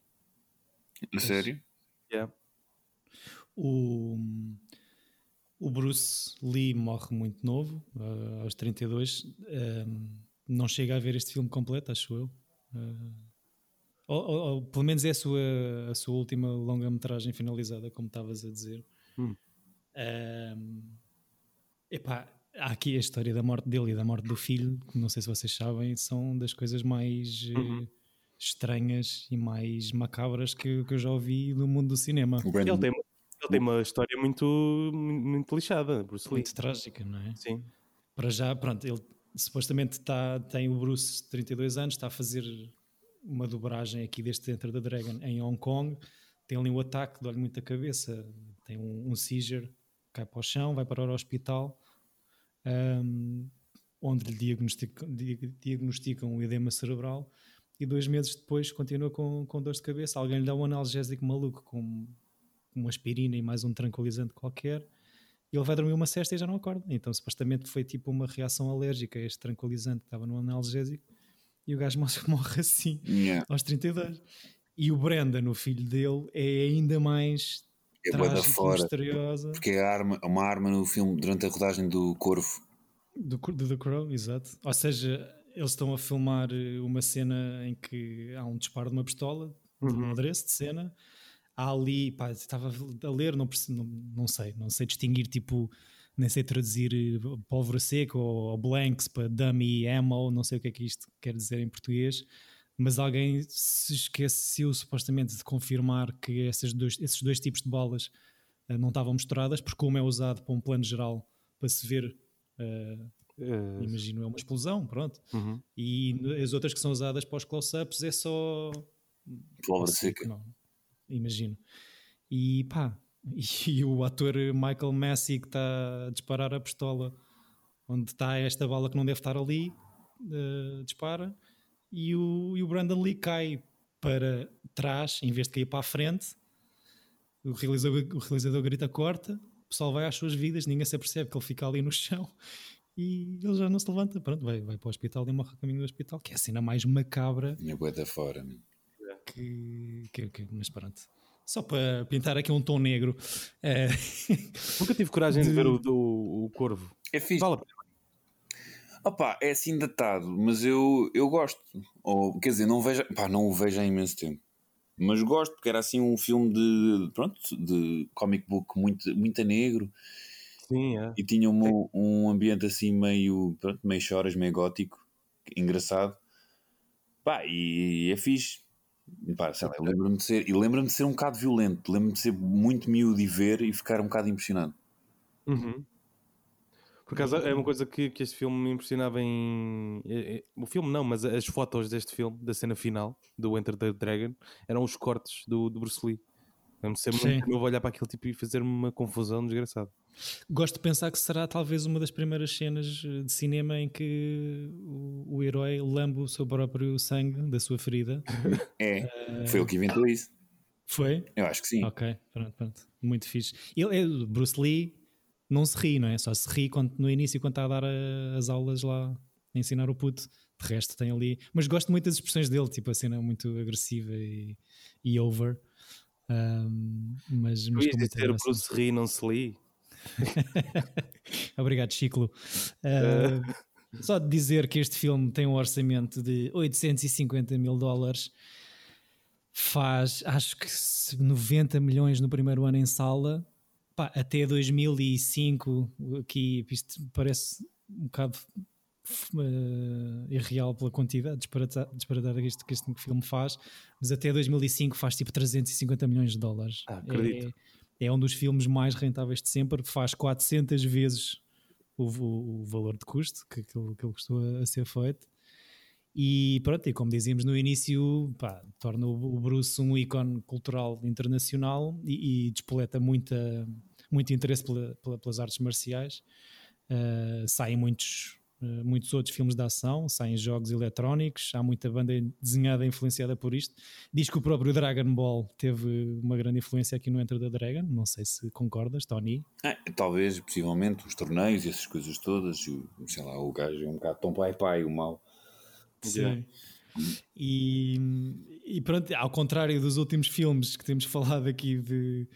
A sério? Yeah. O, o Bruce Lee morre muito novo, ah, aos 32. Ahm, não chega a ver este filme completo, acho eu. Ah, ou, ou- ou pelo menos é a sua, a sua última longa-metragem finalizada, como estavas a dizer. Hum. Ahm, epá, há aqui a história da morte dele e da morte do filho, que não sei se vocês sabem, são das coisas mais eh, Uhum. estranhas e mais macabras que, que eu já ouvi do mundo do cinema. O Brandon Ele tem, ele tem uma história muito, muito lixada, Bruce Lee. Muito trágica, não é? Sim. Para já, pronto, ele supostamente está, tem o Bruce 32 anos, está a fazer uma dobragem aqui deste Enter the Dragon em Hong Kong, tem ali um ataque, dói-lhe muita cabeça, tem um, um seizure, cai para o chão, vai para o hospital, ahm, onde lhe diagnosticam, di- diagnosticam um edema cerebral e dois meses depois continua com, com dores de cabeça. Alguém lhe dá um analgésico maluco com uma aspirina e mais um tranquilizante qualquer e ele vai dormir uma cesta e já não acorda. Então, supostamente foi tipo uma reação alérgica a este tranquilizante que estava no analgésico e o gajo morre- assim Yeah. aos 32. E o Brandon, o filho dele, é ainda mais É trágico fora. misteriosa Porque é arma, uma arma no filme durante a rodagem do Corvo. do, do The Crow, exato. Ou seja, eles estão a filmar eh, uma cena em que há um disparo de uma pistola, de um adereço de cena. Há ali, pá, estava a ler, não, perce- não, não sei, não sei distinguir tipo, nem sei traduzir eh, pólvora seca ou, ou blanks para dummy ammo, não sei o que é que isto quer dizer em português, mas alguém se esqueceu supostamente de confirmar que esses dois, esses dois tipos de balas eh, não estavam misturadas, porque como é usado para um plano geral para se ver eh, Eh, imagino é uma explosão, pronto. uhum. E as outras que são usadas para os close-ups é só. Pólvora seca. Não, imagino. E pá, e o ator Michael Massey que está a disparar a pistola onde está esta bala que não deve estar ali, eh, dispara, e o, e o Brandon Lee cai para trás em vez de cair para a frente. O realizador, o realizador grita corta, o pessoal vai às suas vidas, ninguém se apercebe que ele fica ali no chão e ele já não se levanta. Pronto, vai, vai para o hospital e morre a caminho do hospital, que é a cena mais macabra É bué da fora. Que, que, que- mas pronto. Só para pintar aqui um tom negro. É... Nunca tive coragem de, de ver o, o, o Corvo. É fixe. Vale Opa, é assim datado, mas eu, eu gosto. Ou, quer dizer, não, vejo, pá, não o vejo há imenso tempo. Mas gosto, porque era assim um filme de, pronto, de comic book muito, muito negro. Sim, é. E tinha um, um ambiente assim meio, pronto, meio choras, meio gótico. Engraçado. Pá, e é fixe. Pá, sei lá, lembro-me de ser, e lembro-me de ser um bocado violento. Lembro-me de ser muito miúdo e ver e ficar um bocado impressionado. Uhum. Por acaso é uma coisa que, que este filme me impressionava em. É, é, o filme não, mas as fotos deste filme, da cena final, do Enter the Dragon, eram os cortes do, do Bruce Lee. Lembro-me ser muito novo olhar para aquele tipo e fazer-me uma confusão desgraçada. Gosto de pensar que será talvez uma das primeiras cenas eh, de cinema em que o, o herói lambe o seu próprio sangue da sua ferida. É, uh, foi o que inventou isso. Foi? Eu acho que sim. Ok, pronto, pronto. Muito fixe. Ele, é, Bruce Lee não se ri, não é? Só se ri quando, no início quando está a dar a, as aulas lá, a ensinar o puto. De resto tem ali. Mas gosto muito das expressões dele, tipo a cena muito agressiva e, e over. Um, mas, mas com dizer Bruce ri, não se li. Obrigado, Ciclo. Uh, só de dizer que este filme tem um orçamento de 850 mil dólares, faz acho que 90 milhões no primeiro ano em sala pá, até 2005, aqui isto parece um bocado uh, irreal pela quantidade, disparatar, disparatar isto que este filme faz, mas até 2005 faz tipo 350 milhões de dólares. Ah, acredito. É, é um dos filmes mais rentáveis de sempre, faz 400 vezes o, o, o valor de custo que, que, ele, custou a, ser feito. E pronto, e como dizíamos no início, pá, torna o Bruce um ícone cultural internacional e, e despoleta muita, muito interesse pela, pela, pelas artes marciais. Uh, saem muitos, muitos outros filmes de ação, saem jogos eletrónicos, há muita banda desenhada influenciada por isto. Diz que o próprio Dragon Ball teve uma grande influência aqui no Enter the Dragon, não sei se concordas, Tony. É, talvez, possivelmente, os torneios e essas coisas todas, sei lá, o gajo é um bocado tão pai-pai, o mal Sim. E, e pronto, ao contrário dos últimos filmes que temos falado aqui de,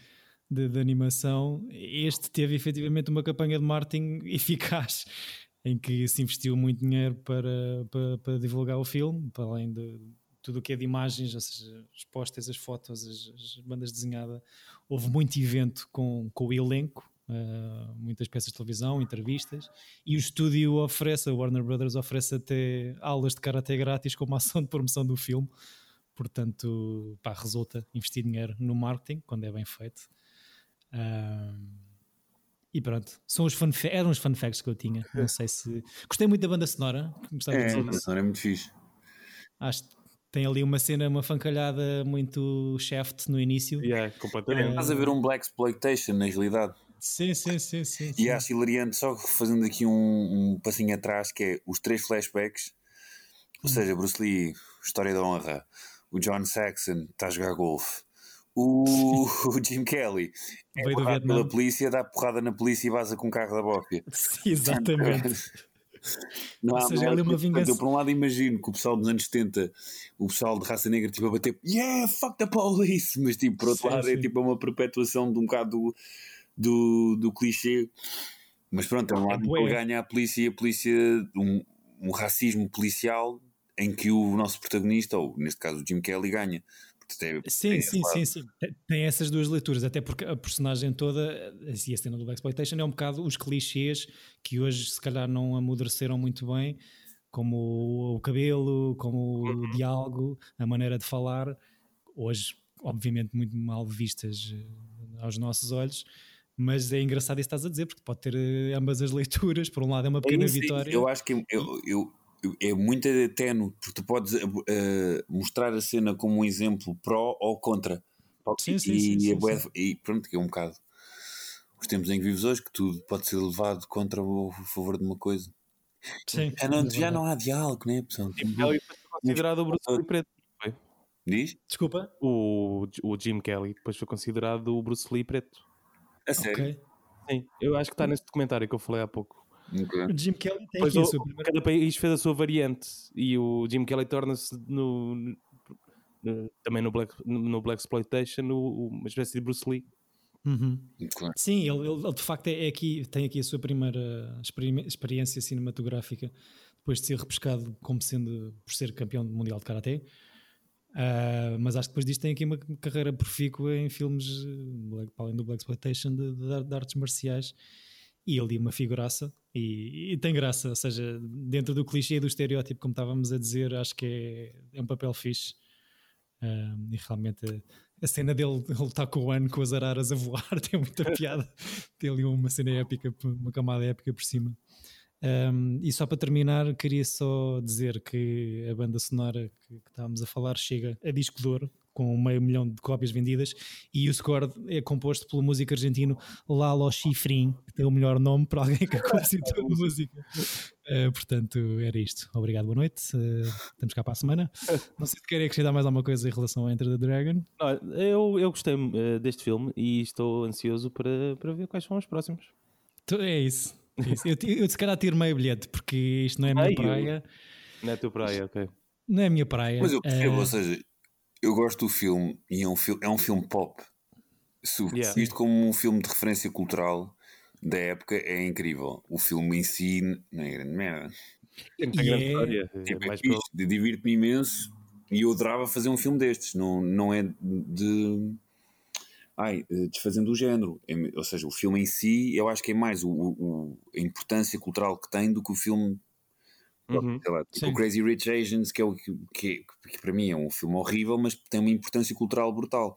de, de, animação, este teve efetivamente uma campanha de marketing eficaz em que se investiu muito dinheiro para, para, para divulgar o filme, para além de tudo o que é de imagens, ou seja, as postas, as fotos, as, as bandas desenhadas. Houve muito evento com, com o elenco uh, muitas peças de televisão, entrevistas, e o estúdio oferece, a Warner Brothers oferece até aulas de karatê grátis como ação de promoção do filme. Portanto, pá, resulta investir dinheiro no marketing quando é bem feito. Uh, e pronto, são os fun eram os fun facts que eu tinha. Não sei se. Gostei muito da banda sonora. é, a banda sonora é muito fixe. Acho que tem ali uma cena, uma fancalhada muito shaft no início. Yeah, completamente. É, estás a ver um Black Exploitation na realidade. Sim, sim, sim, sim. E acho hilariante, só fazendo aqui um, um passinho atrás, que é os três flashbacks, ou hum. seja, Bruce Lee, História da Honra, o John Saxon está a jogar golfe, o, o, Jim Kelly é porrada pela polícia, dá porrada na polícia e vaza com o carro da bófia. Exatamente. Não há, seja, não, uma vingança. Eu, por um lado, imagino que o pessoal dos anos 70, o pessoal de raça negra, tipo, a bater, yeah, fuck the police, mas, tipo, por outro sim, lado, é sim. é tipo uma perpetuação de um bocado do, do clichê. Mas pronto, é um lado que ganha a polícia e a polícia, um, um racismo policial em que o nosso protagonista, ou neste caso o Jim Kelly, ganha. É, sim, é sim, sim, sim. Tem essas duas leituras, até porque a personagem toda, assim, a cena do Black Exploitation é um bocado os clichês que hoje se calhar não amadureceram muito bem, como o cabelo, como o uhum. diálogo, a maneira de falar, hoje, obviamente, muito mal vistas eh, aos nossos olhos mas é engraçado isso que estás a dizer, porque pode ter eh, ambas as leituras. Por um lado, é uma pequena sim, vitória. Eu acho que eu, eu, é muito tenue, porque tu podes uh, mostrar a cena como um exemplo pró ou contra. Sim, sim, e, sim, sim, é, sim. e pronto, que é um bocado os tempos em que vives hoje, que tudo pode ser levado contra ou a favor de uma coisa. Sim, já, não, já não há diálogo, né, pessoal? Jim Kelly foi considerado o Bruce Lee preto. Foi? Diz? Desculpa? O, o Jim Kelly depois foi considerado o Bruce Lee preto. A sério? Okay. Sim, eu acho que está nesse documentário que eu falei há pouco. Okay. O Jim Kelly tem pois aqui o, Cada país fez a sua variante e o Jim Kelly torna-se no, eh, também no Black, no Black Exploitation, uma espécie de Bruce Lee. Uhum. Claro. Sim, ele, ele- ele de facto é, é aqui, tem aqui a sua primeira experi- experiência cinematográfica depois de ser repescado como sendo por ser campeão mundial de Karaté. Ah, mas acho que depois disto tem aqui uma carreira profícua em filmes, eh, para além do Black Exploitation, de, de- de artes marciais. E ele é uma figuraça e, e tem graça, ou seja, dentro do clichê e do estereótipo, como estávamos a dizer, acho que é, é um papel fixe. Ah, e realmente a, a cena dele, ele está com o ano com as araras a voar, tem muita piada. tem ali uma cena épica, uma camada épica por cima. Um, e só para terminar, queria só dizer que a banda sonora que, que estávamos a falar chega a disco de ouro, com meio milhão de cópias vendidas, e o score é composto pelo músico argentino Lalo Schifrin, que tem o melhor nome para alguém que compositor de música. Uh, portanto, era isto. Obrigado, boa noite. Uh, estamos cá para a semana. Não sei se querem acrescentar mais alguma coisa em relação a Enter the Dragon. Olha, eu, eu gostei eh, deste filme e estou ansioso para, para ver quais são os próximos. Então, É isso. é isso. Eu, eu se calhar tiro meio bilhete, porque isto não é a minha Meio? praia. Não é a tua praia, ok. Não é a minha praia. Mas eu percebo, Uh, ou seja, eu gosto do filme e é um, fil é um filme pop. Se Yeah. isto como um filme de referência cultural da época é incrível. O filme em si não é grande merda. Muita E grande é- história. é Tipo, é divirto-me imenso e eu adorava fazer um filme destes. Não, não é de. Ai, eh, desfazendo o género. É- ou seja, o filme em si, eu acho que é mais o, o- a importância cultural que tem do que o filme. Uhum. Sei lá, tipo o Crazy Rich Asians, que é o que, que, que para mim é um filme horrível, mas tem uma importância cultural brutal.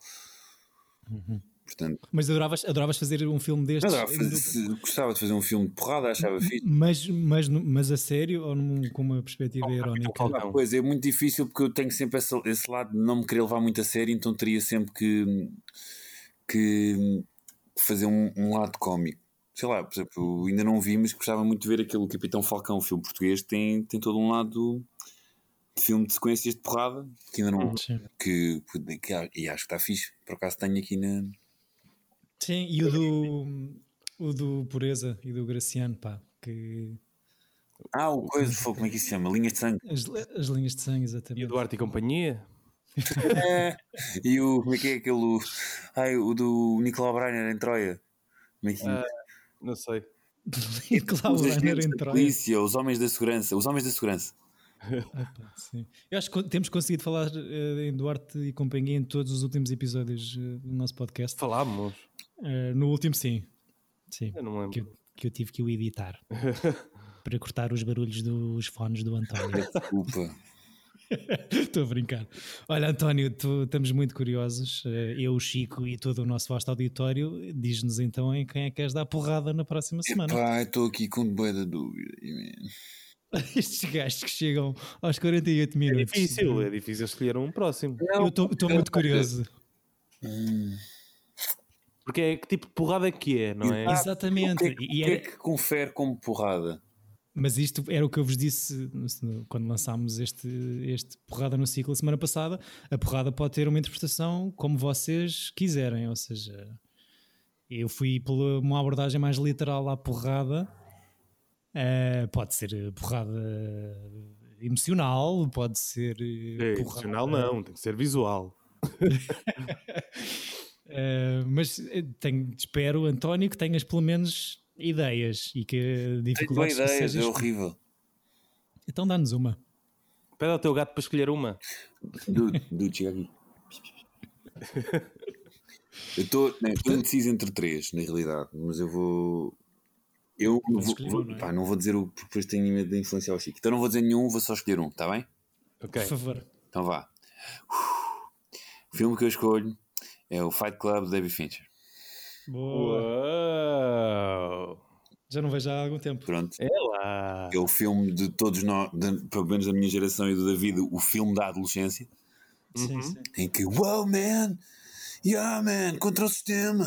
Portanto, Mas adoravas, adoravas fazer um filme destes? adorava fazer- se- gostava de fazer um filme de porrada, achava fixe. Mas, mas, mas a sério ou num- com uma perspectiva irónica? Falcão. Pois é muito difícil porque eu tenho sempre esse, esse lado de não me querer levar muito a sério, então teria sempre que, que fazer um, um lado cómico. Sei lá, por exemplo, ainda não vi, mas gostava muito de ver aquele Capitão Falcão, o filme português, tem, tem todo um lado de filme de sequências de porrada que ainda não. Sim. Que, que, e acho que está fixe. Por acaso tenho aqui na. Sim, e o do, o do Pureza e do Graciano, pá, que Ah, o coisa, foi, como é que isso se chama? Linhas de sangue. as, as linhas de sangue, E exatamente. o Duarte e companhia? É. E o. Como é que é aquele. o- Ai, o do Nicolau Breiner em Troia. Como é que Ah, Não sei. Nicolau Os em da polícia, os homens da segurança, os homens da segurança. Opa, sim. Eu acho que temos conseguido falar eh, em Duarte e companhia em todos os últimos episódios eh, do nosso podcast. Falámos. Eh, no último, sim. Sim. Eu não me Que lembro. eu, que eu tive que o editar para cortar os barulhos dos fones do António. Desculpa. Estou a brincar. Olha, António, tu- estamos muito curiosos. eh, Eu, o Chico e todo o nosso vasto auditório. Diz-nos então em quem é que queres dar porrada na próxima semana. Epá, estou aqui com boa da dúvida. Estes gajos que chegam aos 48 É minutos. difícil, é difícil escolher um próximo. Eu estou muito curioso. Porque é que tipo de porrada é que é, não é? Exatamente. O que, é, que- E o que é era- que confere como porrada? Mas isto era o que eu vos disse quando lançámos este, este porrada no ciclo semana passada. A porrada pode ter uma interpretação como vocês quiserem, ou seja, eu fui por uma abordagem mais literal à porrada. Eh, pode ser porrada emocional, pode ser É, porrada- emocional não, tem que ser visual. Eh, mas tenho, espero, António, que tenhas pelo menos ideias e que a Tenho ideias, seja... é horrível. Então dá-nos uma. Pede ao teu gato para escolher uma. Dude, chega aqui. Eu estou né, estou indeciso entre três, na realidade, mas eu vou. Eu vou, escolher vou- um, não é? pá, não vou dizer o porque depois tenho medo de influenciar o Chico. Então não vou dizer nenhum, vou só escolher um, está bem? Ok. Por favor. Então vá. O filme que eu escolho é o Fight Club de David Fincher. Boa. Uau! Já não vejo há algum tempo. Pronto. É lá! É o filme de todos nós, de- pelo menos da minha geração e do David, o filme da adolescência, Sim, Uhum. sim. em que, wow man, yeah man, contra o sistema.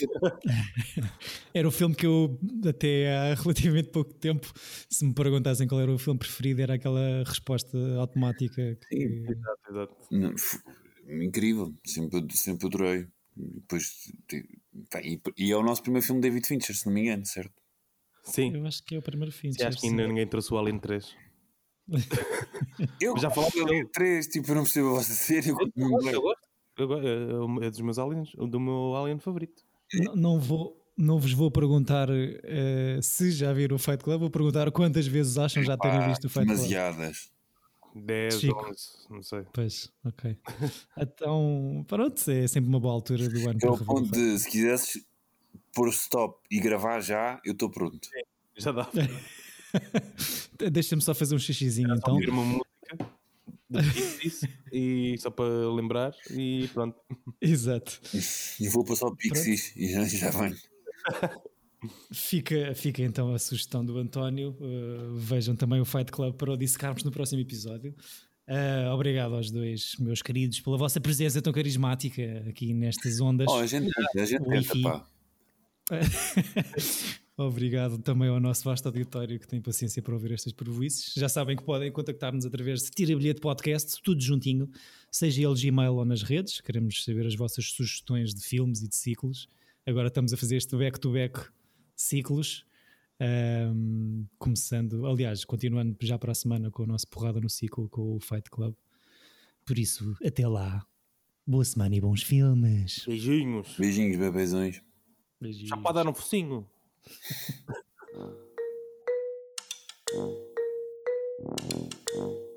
Era o filme que eu, até há relativamente pouco tempo, se me perguntassem qual era o filme preferido, era aquela resposta automática. Que... Exato, exato. Não, f- incrível, sempre, sempre adorei. Depois, e, e é o nosso primeiro filme de David Fincher, se não me engano, certo? Sim, Eu acho que é o primeiro fim. Sim, acho que ainda ninguém trouxe o Alien 3. Eu Já falaste eu dele. três, tipo, eu não percebo a vossa série. eu gosto, lembro. eu gosto. Eu go- é- dos meus aliens, do meu alien favorito. Não, não vou. Não vos vou perguntar eh, se já viram o Fight Club, vou perguntar quantas vezes acham já terem visto o Fight Club. demasiadas. 10, Chico. 11, não sei. Pois, ok. então, pronto, é sempre uma boa altura do ano É o ponto de, se quisesses pôr stop e gravar já, eu estou pronto. Já dá. Deixa-me só fazer um xixizinho então. ouvir uma música disso e só para lembrar e pronto. Exato. E vou passar o Pixies e já, já venho. Fica, fica então a sugestão do António. Uh, vejam também o Fight Club para o dissecarmos no próximo episódio. Uh, obrigado aos dois, meus queridos, pela vossa presença tão carismática aqui nestas ondas. Oh, a gente a gente tenta. Obrigado também ao nosso vasto auditório que tem paciência para ouvir estas prejuízes. Já sabem que podem contactar-nos através de Tira Bilhete Podcast, tudo juntinho, seja ele Gmail ou nas redes. Queremos saber as vossas sugestões de filmes e de ciclos. Agora estamos a fazer este back-to-back ciclos. Ahm, começando, aliás, continuando já para a semana com a nossa porrada no ciclo com o Fight Club. Por isso, até lá. Boa semana e bons filmes. Beijinhos. Beijinhos, bebezões. Beijinhos. Já pode dar um focinho.